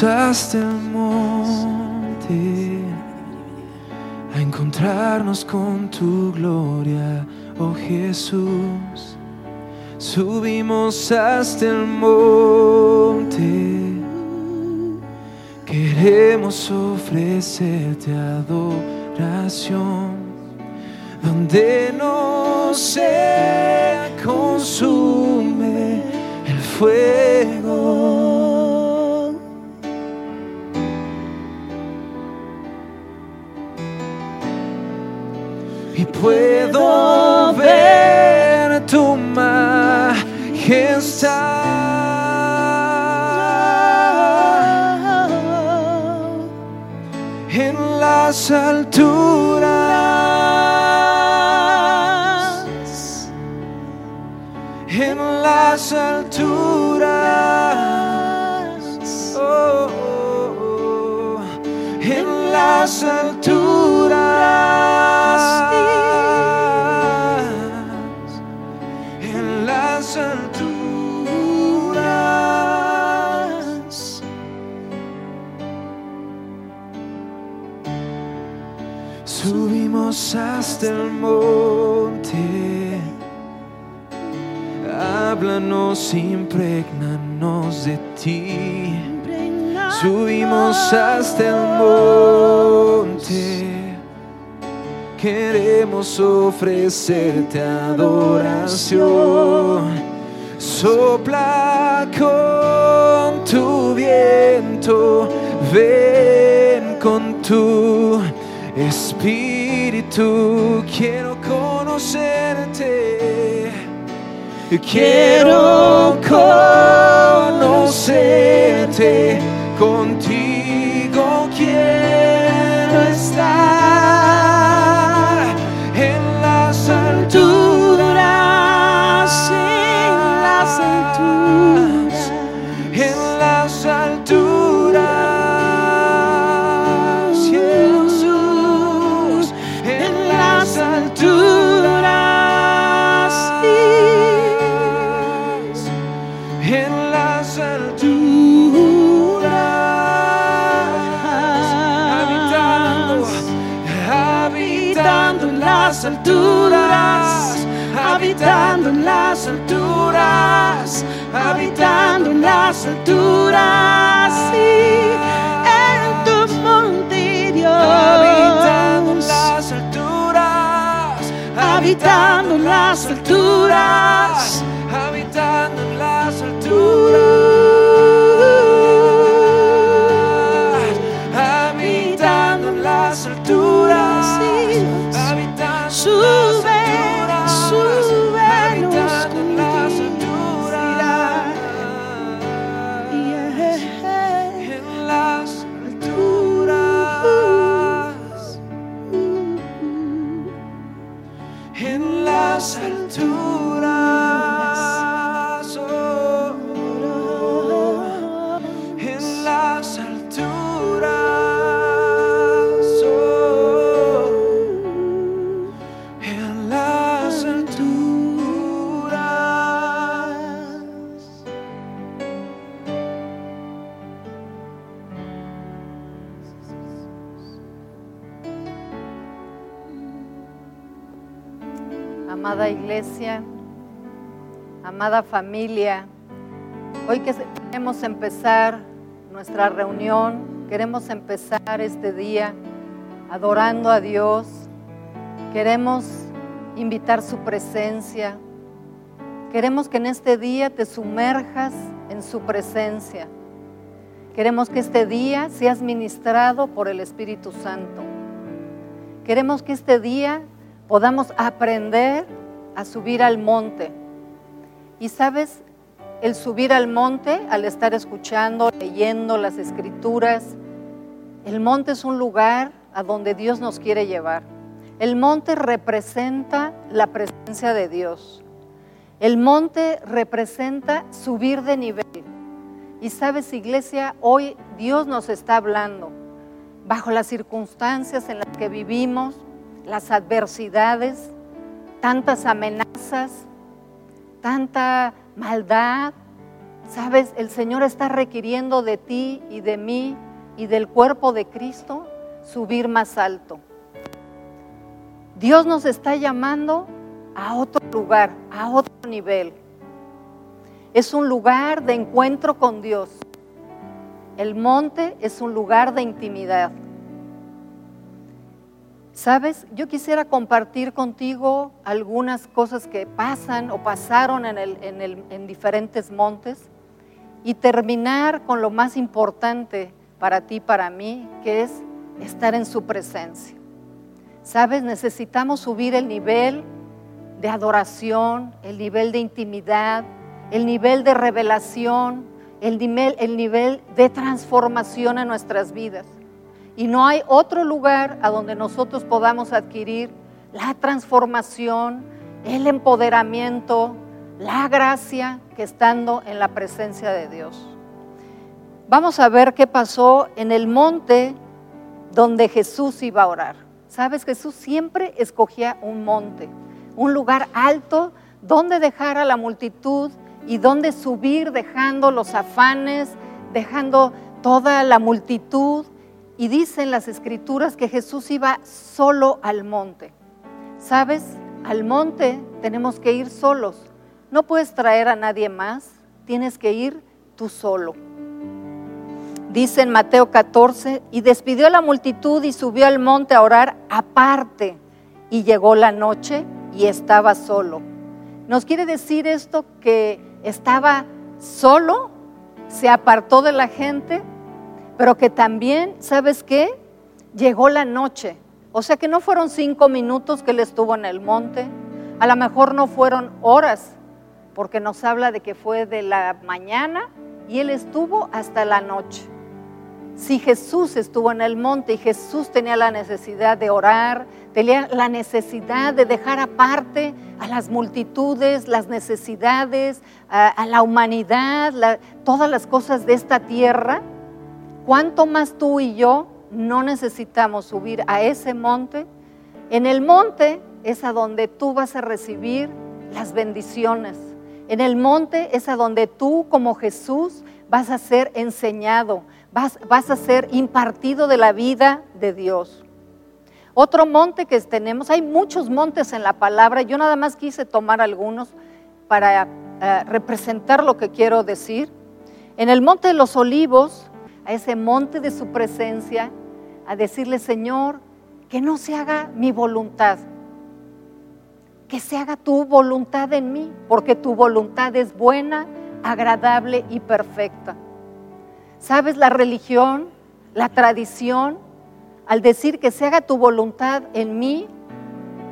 Hasta el monte a encontrarnos con tu gloria, oh Jesús. Subimos hasta el monte, queremos ofrecerte adoración, donde no se consume el fuego. Ver tu majestad. En las alturas, en las alturas, oh, oh, oh, en las alturas, Subimos hasta el monte, háblanos, impregnanos de ti. Subimos hasta el monte, queremos ofrecerte adoración. Sopla con tu viento, ven con tu espíritu. Quiero conocerte. Quiero conocerte, contigo quiero alturas, sí, en tu monte Dios, habitando las alturas, habitando las alturas, en las alturas, amada familia, hoy que queremos empezar nuestra reunión, queremos empezar este día adorando a Dios, queremos invitar su presencia, queremos que en este día te sumerjas en su presencia, queremos que este día seas ministrado por el Espíritu Santo. Queremos que este día podamos aprender a subir al monte. Y sabes, el subir al monte, al estar escuchando, leyendo las escrituras, el monte es un lugar a donde Dios nos quiere llevar. El monte representa la presencia de Dios. El monte representa subir de nivel. Y sabes, iglesia, hoy Dios nos está hablando bajo las circunstancias en las que vivimos, las adversidades, tantas amenazas, tanta maldad. Sabes, el Señor está requiriendo de ti y de mí y del cuerpo de Cristo subir más alto. Dios nos está llamando a otro lugar, a otro nivel. Es un lugar de encuentro con Dios. El monte es un lugar de intimidad. Sabes, yo quisiera compartir contigo algunas cosas que pasan o pasaron en, en diferentes montes y terminar con lo más importante para ti, para mí, que es estar en su presencia. Sabes, necesitamos subir el nivel de adoración, el nivel de intimidad, el nivel de revelación, el nivel, el nivel de transformación en nuestras vidas. Y no hay otro lugar a donde nosotros podamos adquirir la transformación, el empoderamiento, la gracia que estando en la presencia de Dios. Vamos a ver qué pasó en el monte donde Jesús iba a orar. Sabes, Jesús siempre escogía un monte, un lugar alto donde dejar a la multitud y donde subir dejando los afanes, dejando toda la multitud. Y dicen las escrituras que Jesús iba solo al monte. ¿Sabes? Al monte tenemos que ir solos. No puedes traer a nadie más, tienes que ir tú solo. Dice en Mateo 14, y despidió a la multitud y subió al monte a orar aparte. Y llegó la noche y estaba solo. Nos quiere decir esto que estaba solo, se apartó de la gente, pero que también, ¿sabes qué? Llegó la noche. O sea que no fueron cinco minutos que él estuvo en el monte, a lo mejor no fueron horas, porque nos habla de que fue de la mañana y él estuvo hasta la noche. Si Jesús estuvo en el monte y Jesús tenía la necesidad de orar, tenía la necesidad de dejar aparte a las multitudes, las necesidades, a, la humanidad, todas las cosas de esta tierra, ¿cuánto más tú y yo no necesitamos subir a ese monte? En el monte es a donde tú vas a recibir las bendiciones. En el monte es a donde tú como Jesús vas a ser enseñado, vas, a ser impartido de la vida de Dios. Otro monte que tenemos, hay muchos montes en la palabra, yo nada más quise tomar algunos para eh, representar lo que quiero decir. En el monte de los olivos, a ese monte de su presencia, a decirle, Señor, que no se haga mi voluntad, que se haga tu voluntad en mí, porque tu voluntad es buena, agradable y perfecta. ¿Sabes? La religión, la tradición, al decir que se haga tu voluntad en mí,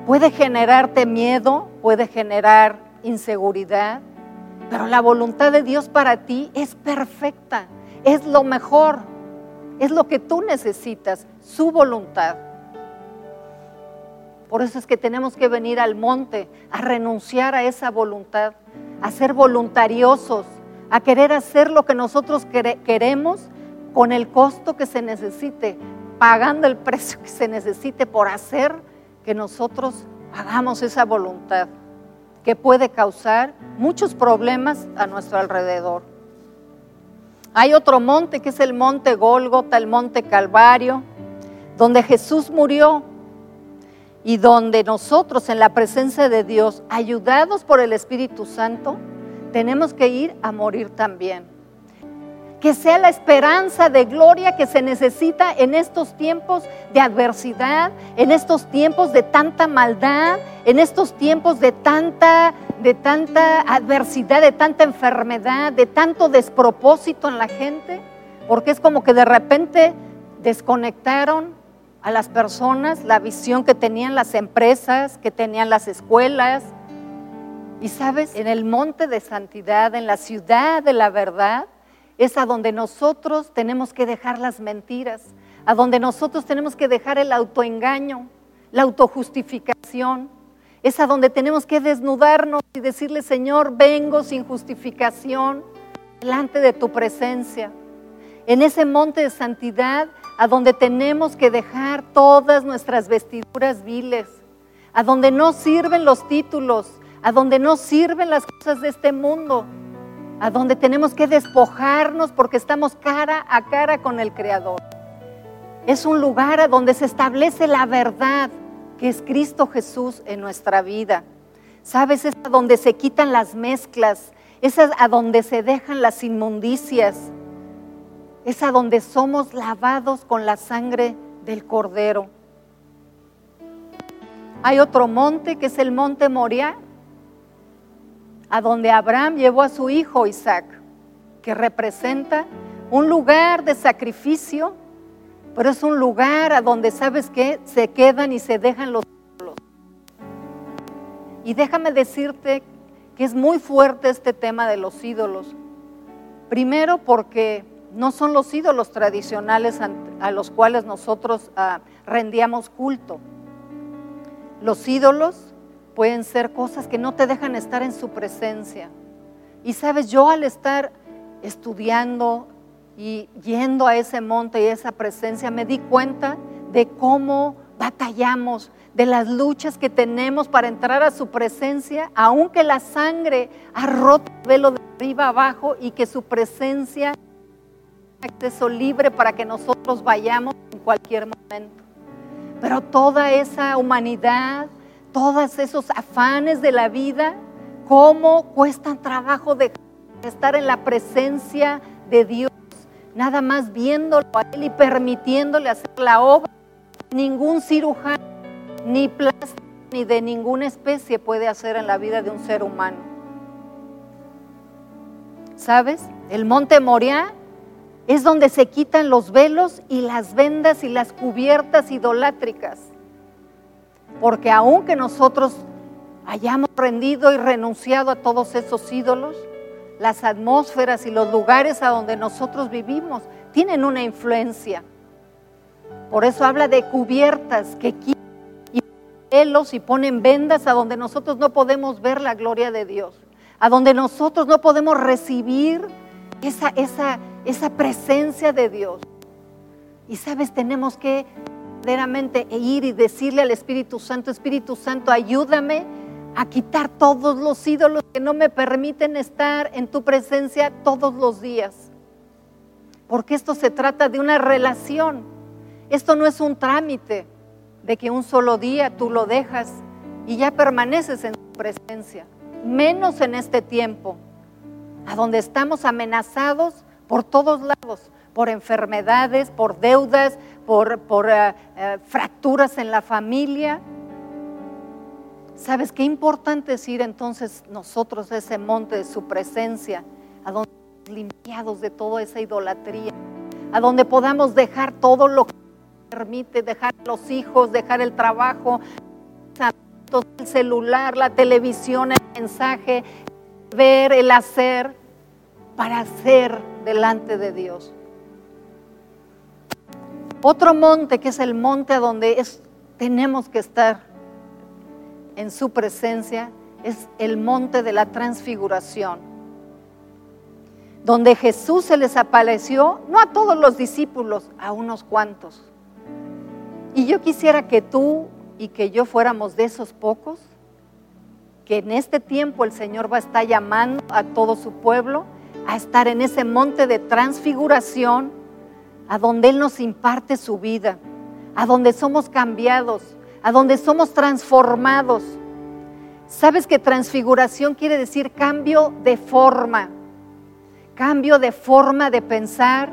puede generarte miedo, puede generar inseguridad, pero la voluntad de Dios para ti es perfecta, es lo mejor, es lo que tú necesitas, su voluntad. Por eso es que tenemos que venir al monte a renunciar a esa voluntad, a ser voluntariosos, a querer hacer lo que nosotros queremos con el costo que se necesite, pagando el precio que se necesite por hacer que nosotros hagamos esa voluntad que puede causar muchos problemas a nuestro alrededor. Hay otro monte que es el monte Gólgota, el monte Calvario, donde Jesús murió y donde nosotros en la presencia de Dios, ayudados por el Espíritu Santo, tenemos que ir a morir también. Que sea la esperanza de gloria que se necesita en estos tiempos de adversidad, en estos tiempos de tanta maldad, en estos tiempos de tanta, de tanta adversidad, de tanta enfermedad, de tanto despropósito en la gente, porque es como que de repente desconectaron a las personas la visión que tenían las empresas, que tenían las escuelas, y sabes, en el monte de santidad, en la ciudad de la verdad, es a donde nosotros tenemos que dejar las mentiras, a donde nosotros tenemos que dejar el autoengaño, la autojustificación. Es a donde tenemos que desnudarnos y decirle, Señor, vengo sin justificación delante de tu presencia. En ese monte de santidad, a donde tenemos que dejar todas nuestras vestiduras viles, a donde no sirven los títulos, a donde no sirven las cosas de este mundo, a donde tenemos que despojarnos porque estamos cara a cara con el Creador. Es un lugar a donde se establece la verdad que es Cristo Jesús en nuestra vida. ¿Sabes? Es a donde se quitan las mezclas, es a donde se dejan las inmundicias, es a donde somos lavados con la sangre del Cordero. Hay otro monte que es el monte Moriah, a donde Abraham llevó a su hijo Isaac, que representa un lugar de sacrificio, pero es un lugar a donde sabes que se quedan y se dejan los ídolos. Y déjame decirte que es muy fuerte este tema de los ídolos. Primero porque no son los ídolos tradicionales a los cuales nosotros ah, rendíamos culto. Los ídolos pueden ser cosas que no te dejan estar en su presencia. Y sabes, yo al estar estudiando y yendo a ese monte y esa presencia, me di cuenta de cómo batallamos, de las luchas que tenemos para entrar a su presencia, aunque la sangre ha roto el velo de arriba abajo y que su presencia acceso libre para que nosotros vayamos en cualquier momento. Pero toda esa humanidad, todos esos afanes de la vida, cómo cuestan trabajo de estar en la presencia de Dios, nada más viéndolo a Él y permitiéndole hacer la obra. Ningún cirujano, ni plástico, ni de ninguna especie puede hacer en la vida de un ser humano. ¿Sabes? El monte Moriah es donde se quitan los velos y las vendas y las cubiertas idolátricas. Porque aunque nosotros hayamos rendido y renunciado a todos esos ídolos, las atmósferas y los lugares a donde nosotros vivimos tienen una influencia. Por eso habla de cubiertas que quitan y velos y ponen vendas a donde nosotros no podemos ver la gloria de Dios, a donde nosotros no podemos recibir esa, esa, esa presencia de Dios. Y sabes, tenemos que verdaderamente ir y decirle al Espíritu Santo, Espíritu Santo, ayúdame a quitar todos los ídolos que no me permiten estar en tu presencia todos los días. Porque esto se trata de una relación. Esto no es un trámite de que un solo día tú lo dejas y ya permaneces en tu presencia. Menos en este tiempo, a donde estamos amenazados por todos lados, por enfermedades, por deudas, por, eh, eh, fracturas en la familia. ¿Sabes qué importante es ir entonces nosotros a ese monte de su presencia, a donde limpiados de toda esa idolatría, a donde podamos dejar todo lo que permite, dejar los hijos, dejar el trabajo, el celular, la televisión, el mensaje, ver, el hacer, para hacer delante de Dios. Otro monte que es el monte donde tenemos que estar en su presencia es el monte de la transfiguración, donde Jesús se les apareció, no a todos los discípulos, a unos cuantos. Y yo quisiera que tú y que yo fuéramos de esos pocos, que en este tiempo el Señor va a estar llamando a todo su pueblo a estar en ese monte de transfiguración, a donde Él nos imparte su vida, a donde somos cambiados, a donde somos transformados. ¿Sabes que transfiguración quiere decir cambio de forma? Cambio de forma de pensar,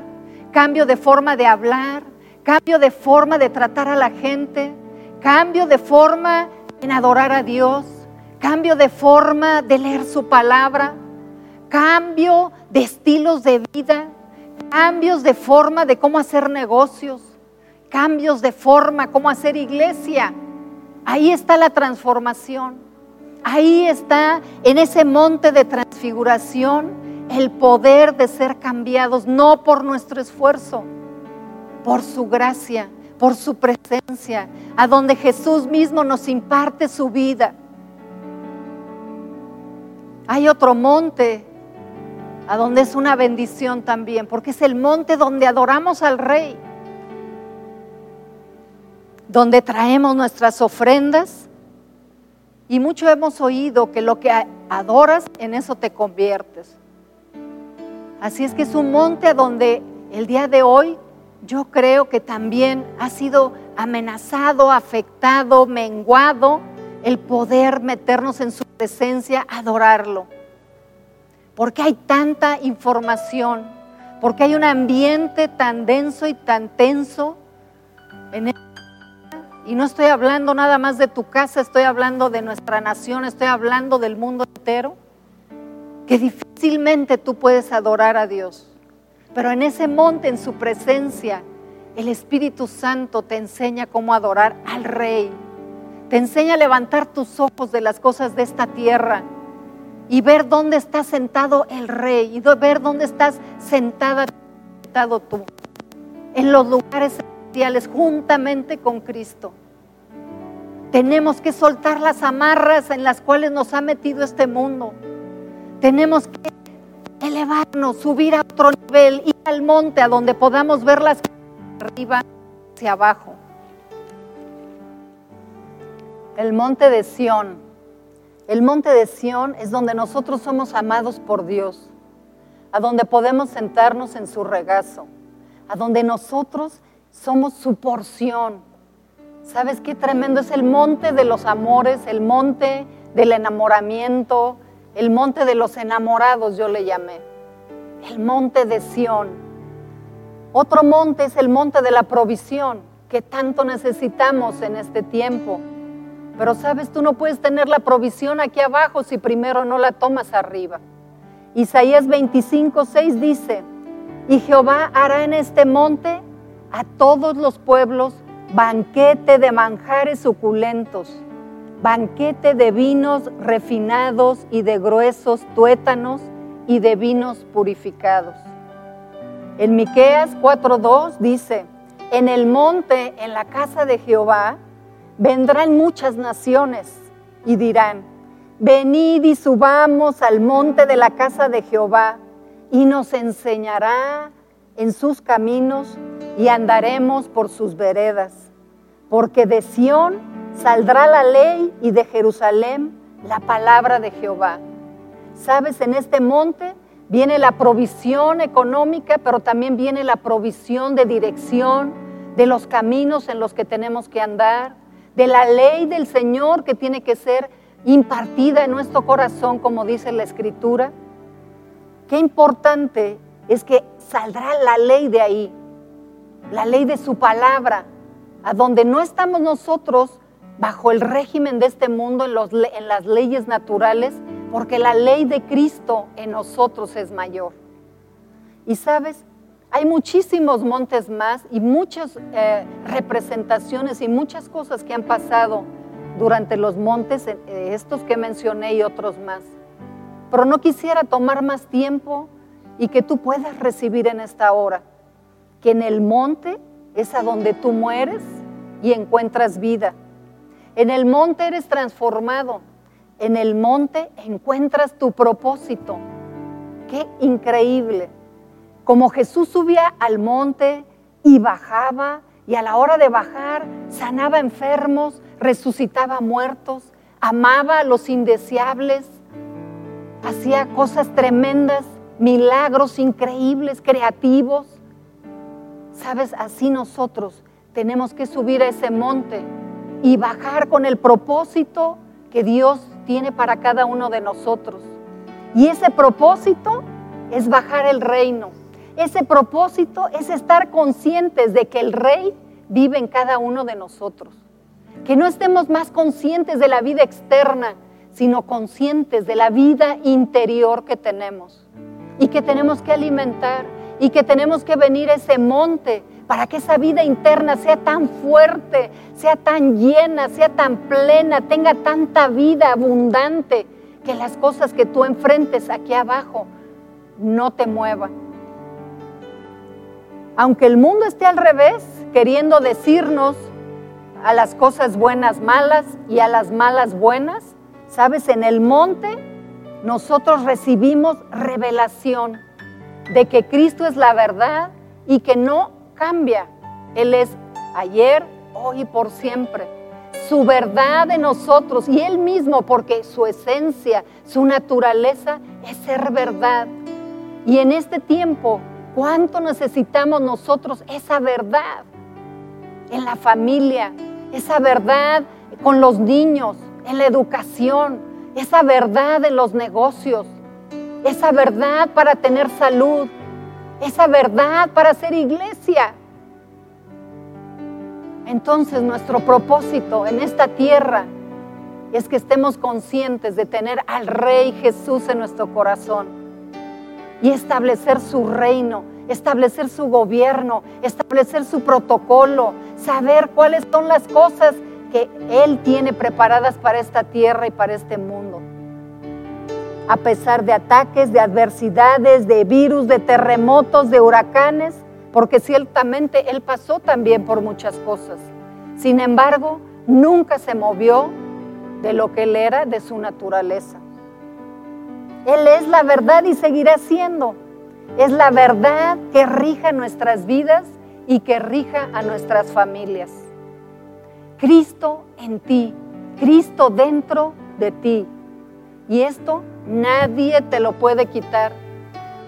cambio de forma de hablar, cambio de forma de tratar a la gente, cambio de forma en adorar a Dios, cambio de forma de leer su palabra cambio de estilos de vida, cambios de forma de cómo hacer negocios, cambios de forma, cómo hacer iglesia. Ahí está la transformación. Ahí está en ese monte de transfiguración el poder de ser cambiados, no por nuestro esfuerzo, por su gracia, por su presencia, a donde Jesús mismo nos imparte su vida. Hay otro monte a donde es una bendición también, porque es el monte donde adoramos al Rey, donde traemos nuestras ofrendas. Y mucho hemos oído que lo que adoras, en eso te conviertes. Así es que es un monte donde el día de hoy yo creo que también ha sido amenazado, afectado, menguado el poder meternos en su presencia, adorarlo. Porque hay tanta información, porque hay un ambiente tan denso y tan tenso en el y no estoy hablando nada más de tu casa, estoy hablando de nuestra nación, estoy hablando del mundo entero, que difícilmente tú puedes adorar a Dios. Pero en ese monte, en su presencia, el Espíritu Santo te enseña cómo adorar al Rey. Te enseña a levantar tus ojos de las cosas de esta tierra y ver dónde está sentado el Rey y ver dónde estás sentada, sentado tú. En los lugares juntamente con Cristo. Tenemos que soltar las amarras en las cuales nos ha metido este mundo. Tenemos que elevarnos, subir a otro nivel, ir al monte a donde podamos ver las cosas arriba hacia abajo. El monte de Sión. El monte de Sión es donde nosotros somos amados por Dios, a donde podemos sentarnos en su regazo, a donde nosotros somos su porción. ¿Sabes qué tremendo es el monte de los amores, el monte del enamoramiento, el monte de los enamorados, yo le llamé, el monte de Sión. Otro monte es el monte de la provisión, que tanto necesitamos en este tiempo. Pero sabes, tú no puedes tener la provisión aquí abajo si primero no la tomas arriba. Isaías 25, 6 dice, y Jehová hará en este monte a todos los pueblos banquete de manjares suculentos, banquete de vinos refinados y de gruesos tuétanos y de vinos purificados. En Miqueas 4:2 dice, en el monte, en la casa de Jehová, vendrán muchas naciones y dirán, venid y subamos al monte de la casa de Jehová y nos enseñará en sus caminos y andaremos por sus veredas, porque de Sión saldrá la ley y de Jerusalén la palabra de Jehová. Sabes, en este monte viene la provisión económica, pero también viene la provisión de dirección, de los caminos en los que tenemos que andar, de la ley del Señor que tiene que ser impartida en nuestro corazón, como dice la Escritura. Qué importante es que saldrá la ley de ahí, la ley de su palabra, a donde no estamos nosotros bajo el régimen de este mundo en, en las leyes naturales, porque la ley de Cristo en nosotros es mayor. Y sabes, hay muchísimos montes más y muchas eh, representaciones y muchas cosas que han pasado durante los montes, eh, estos que mencioné y otros más. Pero no quisiera tomar más tiempo y que tú puedas recibir en esta hora que en el monte es a donde tú mueres y encuentras vida. En el monte eres transformado. En el monte encuentras tu propósito. Qué increíble. Como Jesús subía al monte y bajaba, y a la hora de bajar sanaba enfermos, resucitaba muertos, amaba a los indeseables, hacía cosas tremendas, milagros increíbles, creativos. Sabes, así nosotros tenemos que subir a ese monte y bajar con el propósito que Dios tiene para cada uno de nosotros. Y ese propósito es bajar el reino. Ese propósito es estar conscientes de que el rey vive en cada uno de nosotros. Que no estemos más conscientes de la vida externa, sino conscientes de la vida interior que tenemos y que tenemos que alimentar y que tenemos que venir a ese monte para que esa vida interna sea tan fuerte, sea tan llena, sea tan plena, tenga tanta vida abundante, que las cosas que tú enfrentes aquí abajo no te muevan. Aunque el mundo esté al revés, queriendo decirnos a las cosas buenas malas y a las malas buenas, sabes, en el monte nosotros recibimos revelación de que Cristo es la verdad y que no cambia. Él es ayer, hoy y por siempre. Su verdad de nosotros y Él mismo, porque su esencia, su naturaleza es ser verdad. Y en este tiempo, ¿cuánto necesitamos nosotros esa verdad en la familia, esa verdad con los niños, en la educación, esa verdad en los negocios, esa verdad para tener salud, esa verdad para ser iglesia? Entonces nuestro propósito en esta tierra es que estemos conscientes de tener al Rey Jesús en nuestro corazón y establecer su reino, establecer su gobierno, establecer su protocolo, saber cuáles son las cosas que Él tiene preparadas para esta tierra y para este mundo. A pesar de ataques, de adversidades, de virus, de terremotos, de huracanes, porque ciertamente Él pasó también por muchas cosas. Sin embargo, nunca se movió de lo que Él era, de su naturaleza. Él es la verdad y seguirá siendo. Es la verdad que rija nuestras vidas y que rija a nuestras familias. Cristo en ti, Cristo dentro de ti. Y esto nadie te lo puede quitar.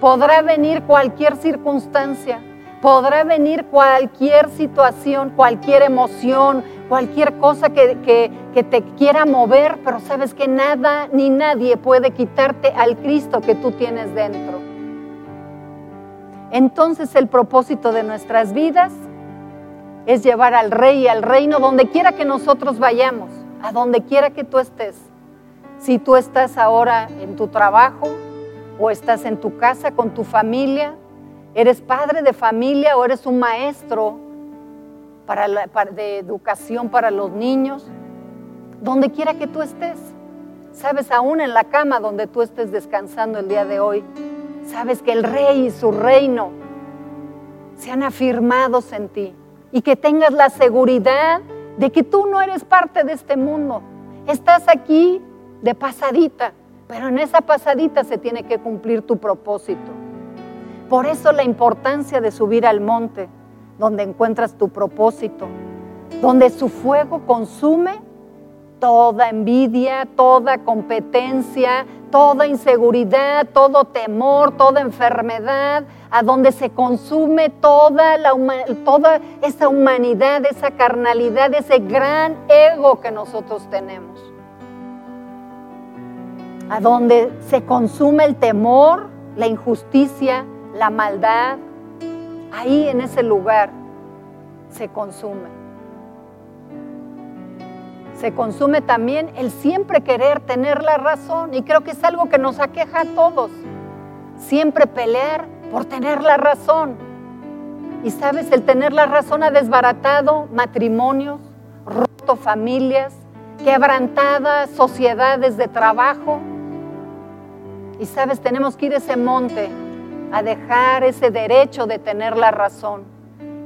Podrá venir cualquier circunstancia, podrá venir cualquier situación, cualquier emoción, cualquier cosa que, te quiera mover, pero sabes que nada ni nadie puede quitarte al Cristo que tú tienes dentro. Entonces el propósito de nuestras vidas es llevar al rey y al reino donde quiera que nosotros vayamos, a donde quiera que tú estés. Si tú estás ahora en tu trabajo o estás en tu casa con tu familia, eres padre de familia o eres un maestro para de educación para los niños, donde quiera que tú estés. Sabes, aún en la cama donde tú estés descansando el día de hoy, sabes que el rey y su reino se han afirmado en ti y que tengas la seguridad de que tú no eres parte de este mundo. Estás aquí de pasadita, pero en esa pasadita se tiene que cumplir tu propósito. Por eso la importancia de subir al monte, donde encuentras tu propósito, donde su fuego consume toda envidia, toda competencia, toda inseguridad, todo temor, toda enfermedad, a donde se consume toda, esa humanidad, esa carnalidad, ese gran ego que nosotros tenemos. A donde se consume el temor, la injusticia, la maldad, ahí en ese lugar se consume. Se consume también el siempre querer tener la razón y creo que es algo que nos aqueja a todos. Siempre pelear por tener la razón. Y sabes, el tener la razón ha desbaratado matrimonios, roto familias, quebrantadas sociedades de trabajo. Y sabes, tenemos que ir a ese monte a dejar ese derecho de tener la razón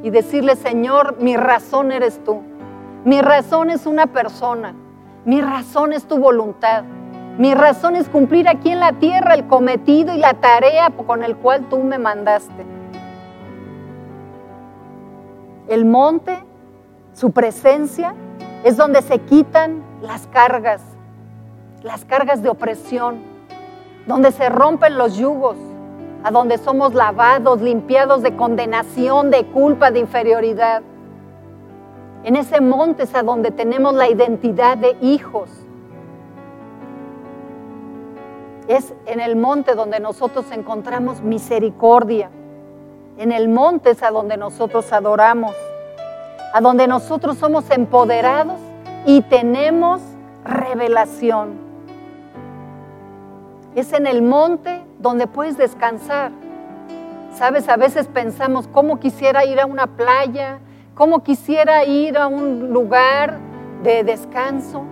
y decirle, Señor, mi razón eres tú. Mi razón es una persona. Mi razón es tu voluntad. Mi razón es cumplir aquí en la tierra el cometido y la tarea con el cual tú me mandaste. El monte, su presencia, es donde se quitan las cargas, las cargas de opresión, donde se rompen los yugos, a donde somos lavados, limpiados de condenación, de culpa, de inferioridad. En ese monte es a donde tenemos la identidad de hijos. Es en el monte donde nosotros encontramos misericordia. En el monte es a donde nosotros adoramos. A donde nosotros somos empoderados y tenemos revelación. Es en el monte donde puedes descansar. Sabes, a veces pensamos, ¿cómo quisiera ir a una playa? ¿Cómo quisiera ir a un lugar de descanso?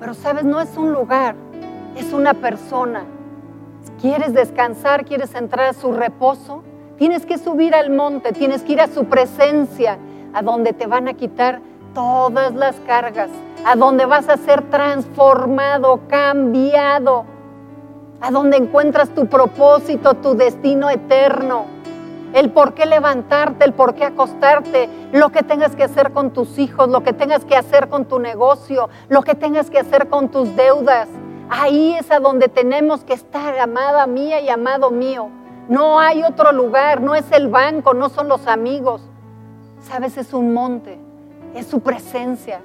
Pero sabes, no es un lugar, es una persona. ¿Quieres descansar? ¿Quieres entrar a su reposo? Tienes que subir al monte, tienes que ir a su presencia, a donde te van a quitar todas las cargas, a donde vas a ser transformado, cambiado a donde encuentras tu propósito, tu destino eterno, el por qué levantarte, el por qué acostarte, lo que tengas que hacer con tus hijos, lo que tengas que hacer con tu negocio, lo que tengas que hacer con tus deudas. Ahí es a donde tenemos que estar, amada mía y amado mío. No hay otro lugar, no es el banco, no son los amigos. Sabes, es un monte, es su presencia,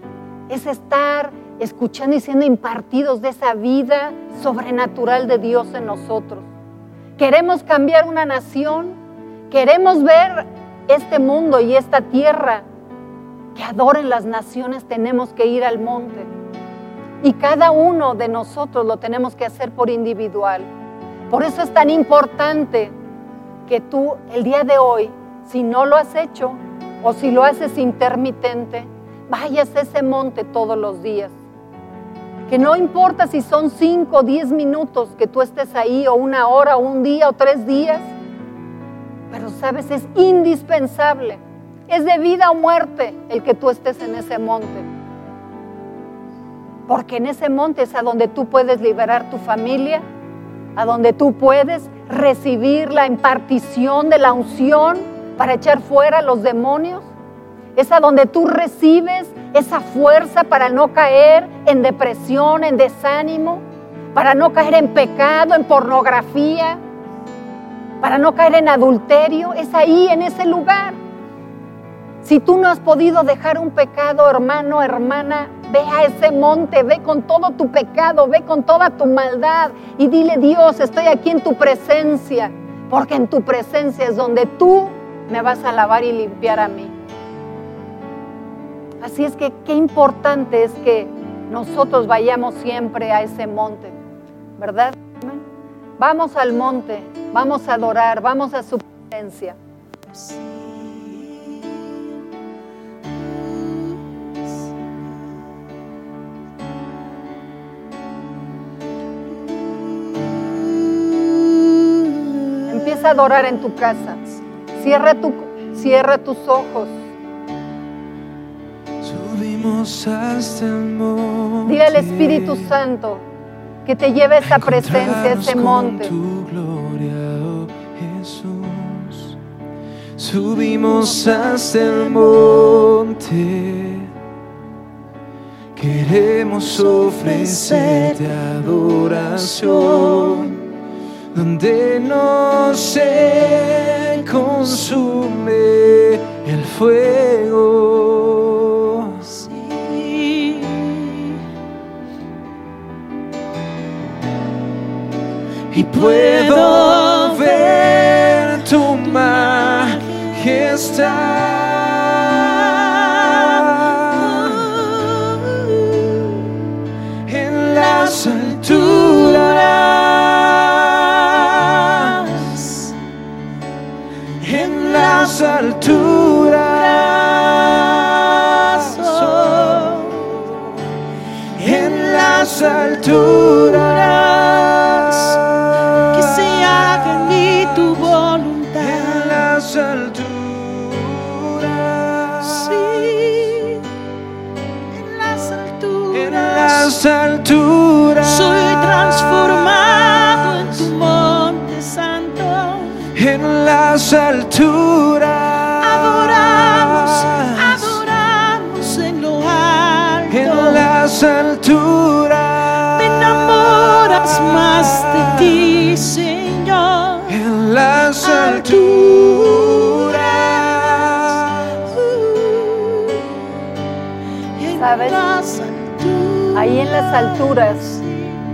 es estar escuchando y siendo impartidos de esa vida sobrenatural de Dios en nosotros. Queremos cambiar una nación, queremos ver este mundo y esta tierra que adoren las naciones, tenemos que ir al monte. Y cada uno de nosotros lo tenemos que hacer por individual. Por eso es tan importante que tú el día de hoy, si no lo has hecho o si lo haces intermitente, vayas a ese monte todos los días. Que no importa si son 5 o 10 minutos que tú estés ahí o una hora o un día o tres días, pero sabes, es indispensable. Es de vida o muerte el que tú estés en ese monte. Porque en ese monte es a donde tú puedes liberar tu familia, a donde tú puedes recibir la impartición de la unción para echar fuera los demonios. Es a donde tú recibes esa fuerza para no caer en depresión, en desánimo, para no caer en pecado, en pornografía, para no caer en adulterio. Es ahí, en ese lugar. Si tú no has podido dejar un pecado, hermano, hermana, ve a ese monte, ve con todo tu pecado, ve con toda tu maldad y dile, Dios, estoy aquí en tu presencia, porque en tu presencia es donde tú me vas a lavar y limpiar a mí. Así es que qué importante es que nosotros vayamos siempre a ese monte, ¿verdad? Vamos al monte, vamos a adorar, vamos a su presencia. Empieza a adorar en tu casa. Cierra, tu, cierra tus ojos. Dile al Espíritu Santo que te lleve esa presencia, ese monte. tu gloria, oh Jesús. Subimos hasta el monte. Queremos ofrecerte adoración, donde no se consume el fuego. Y puedo ver tu majestad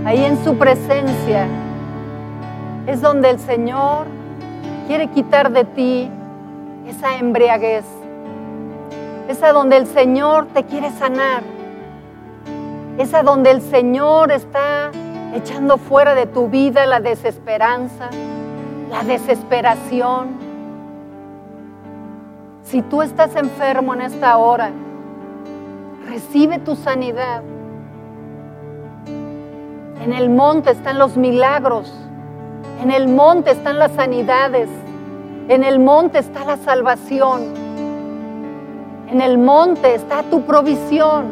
ahí en su presencia, es donde el Señor quiere quitar de ti esa embriaguez. Es a donde el Señor te quiere sanar. Es a donde el Señor está echando fuera de tu vida la desesperanza, la desesperación. Si tú estás enfermo en esta hora, recibe tu sanidad. En el monte están los milagros. En el monte están las sanidades. En el monte está la salvación. En el monte está tu provisión.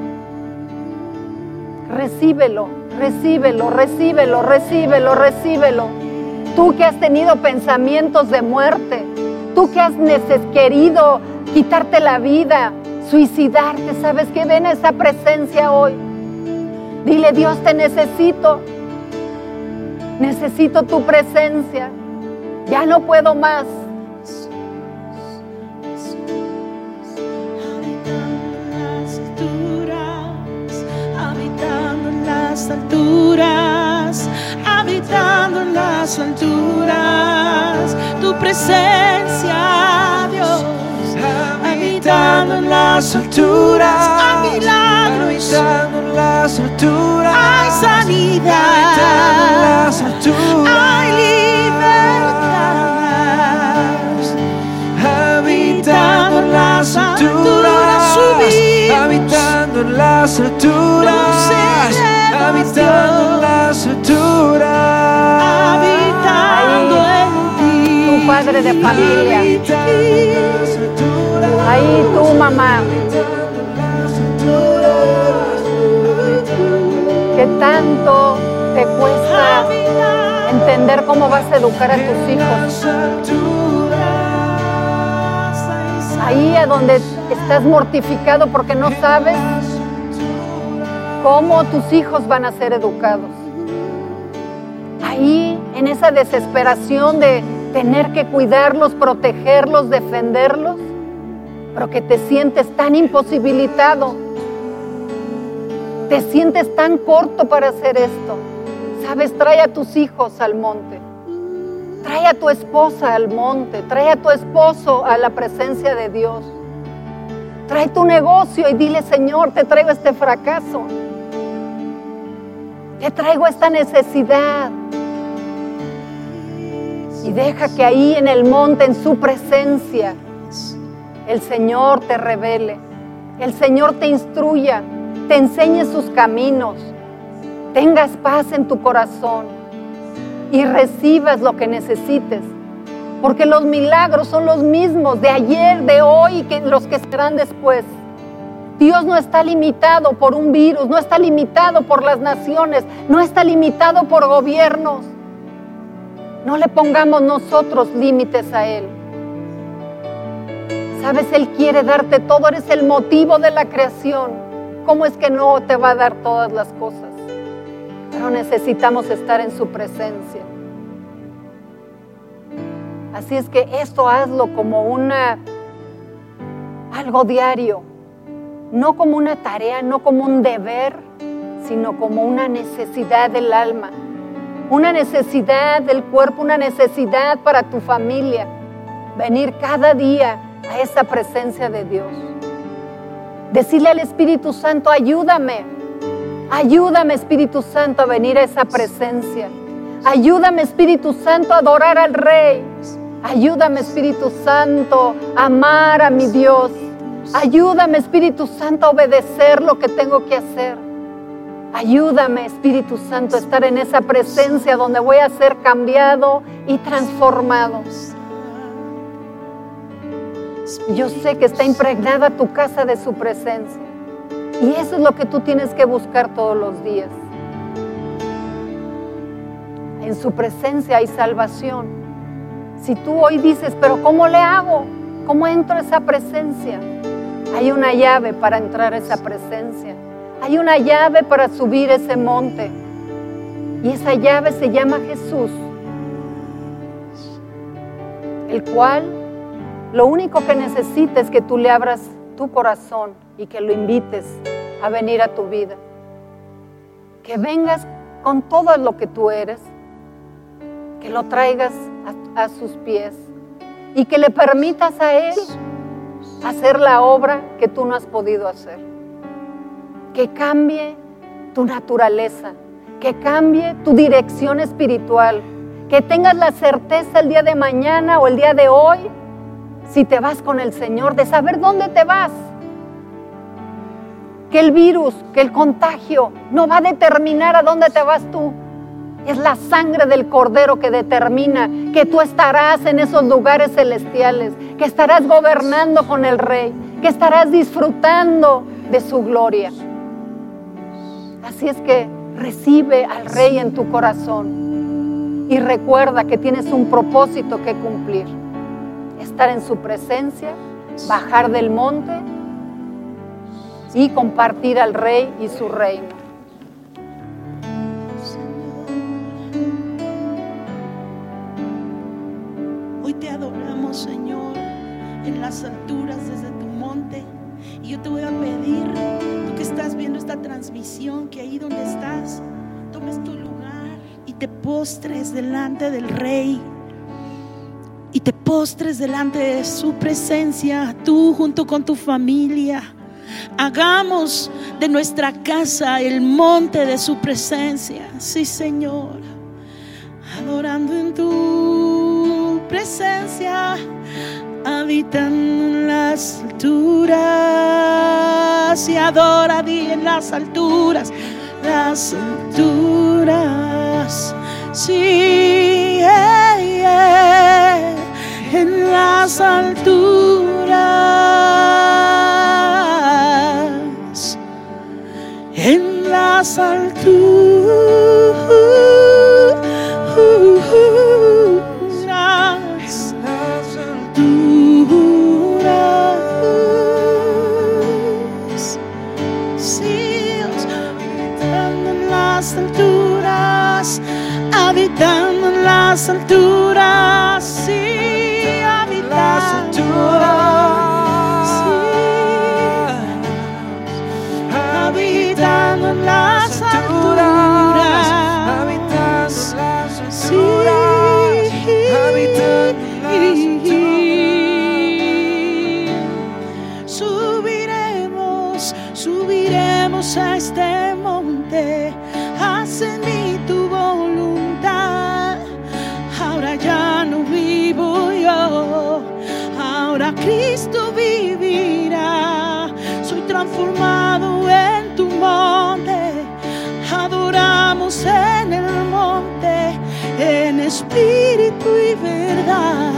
Recíbelo, recíbelo, recíbelo, recíbelo, recíbelo. Tú que has tenido pensamientos de muerte, tú que has querido quitarte la vida, suicidarte, ¿sabes qué? Ven a esa presencia hoy. Dile, Dios, te necesito. Necesito tu presencia. Ya no puedo más. Habitando en las alturas, habitando en las alturas, habitando en las alturas, tu presencia, Dios, Habitando en las alturas. Hay milagros. Habitando en las alturas. hay sanidad, Habitando en las alturas. hay libertad. Habitando en las alturas. subimos. Habitando en las alturas. Habitando en las alturas. habitando en ti. Tu padre de familia. Ahí tú, mamá. que tanto te cuesta entender cómo vas a educar a tus hijos. Ahí a donde estás mortificado porque no sabes cómo tus hijos van a ser educados. Ahí en esa desesperación de tener que cuidarlos, protegerlos, defenderlos, pero que te sientes tan imposibilitado te sientes tan corto para hacer esto. Sabes, trae a tus hijos al monte. Trae a tu esposa al monte. Trae a tu esposo a la presencia de Dios. Trae tu negocio y dile, Señor, te traigo este fracaso. Te traigo esta necesidad. Y deja que ahí en el monte, en su presencia, el Señor te revele. El Señor te instruya te enseñe sus caminos, tengas paz en tu corazón y recibas lo que necesites. Porque los milagros son los mismos de ayer, de hoy y los que serán después. Dios no está limitado por un virus, no está limitado por las naciones, no está limitado por gobiernos. No le pongamos nosotros límites a Él. Sabes, Él quiere darte todo, eres el motivo de la creación. ¿Cómo es que no te va a dar todas las cosas? Pero necesitamos estar en su presencia. Así es que esto hazlo como una algo diario, no como una tarea, no como un deber, sino como una necesidad del alma, una necesidad del cuerpo, una necesidad para tu familia. Venir cada día a esa presencia de Dios. Decirle al Espíritu Santo, ayúdame, ayúdame Espíritu Santo a venir a esa presencia. Ayúdame Espíritu Santo a adorar al Rey. Ayúdame Espíritu Santo a amar a mi Dios. Ayúdame Espíritu Santo a obedecer lo que tengo que hacer. Ayúdame Espíritu Santo a estar en esa presencia donde voy a ser cambiado y transformado. Yo sé que está impregnada tu casa de su presencia. Y eso es lo que tú tienes que buscar todos los días. En su presencia hay salvación. Si tú hoy dices, pero ¿cómo le hago? ¿Cómo entro a esa presencia? Hay una llave para entrar a esa presencia. Hay una llave para subir ese monte. Y esa llave se llama Jesús, el cual lo único que necesita es que tú le abras tu corazón y que lo invites a venir a tu vida. Que vengas con todo lo que tú eres, que lo traigas a, a sus pies y que le permitas a Él hacer la obra que tú no has podido hacer. Que cambie tu naturaleza, que cambie tu dirección espiritual, que tengas la certeza el día de mañana o el día de hoy, si te vas con el Señor, de saber dónde te vas. Que el virus, que el contagio no va a determinar a dónde te vas tú. Es la sangre del cordero que determina que tú estarás en esos lugares celestiales, que estarás gobernando con el rey, que estarás disfrutando de su gloria. Así es que recibe al rey en tu corazón y recuerda que tienes un propósito que cumplir estar en su presencia, bajar del monte y compartir al rey y su reino. Hoy te adoramos, Señor, en las alturas desde tu monte. Y yo te voy a pedir, tú que estás viendo esta transmisión, que ahí donde estás, tomes tu lugar y te postres delante del rey. Y te postres delante de su presencia, tú junto con tu familia. Hagamos de nuestra casa el monte de su presencia. Sí, Señor. Adorando en tu presencia, habitando en las alturas. Y adora a en las alturas, las alturas. Sí, yeah, en las alturas. En las alturas. alturas. Sí, Dios, habitando en las alturas, habitando en las alturas, verdad,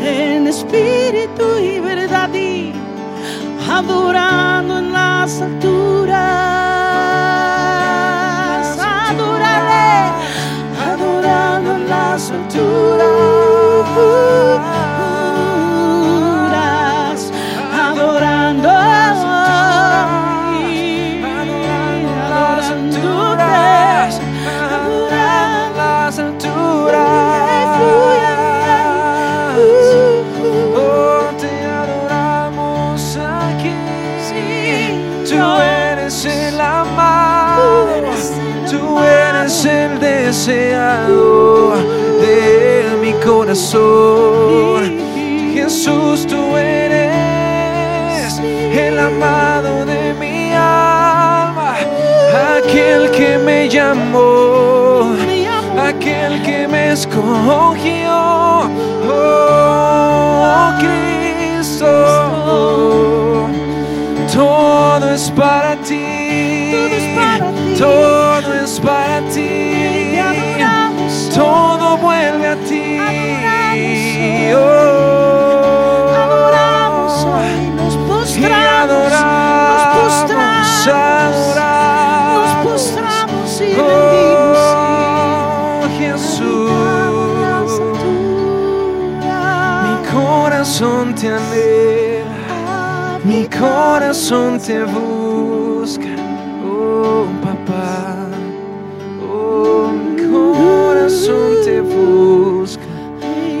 en espíritu y verdad, y adorando en las alturas, adoraré, adorando en las alturas, que me llamó, aquel que me escogió. Oh, Cristo, todo es para ti, Todo es corazón te busca. Oh, papá, oh, mi corazón te busca.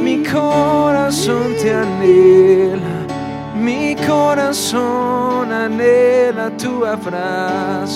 Mi corazón te anhela, mi corazón anhela tu abrazo,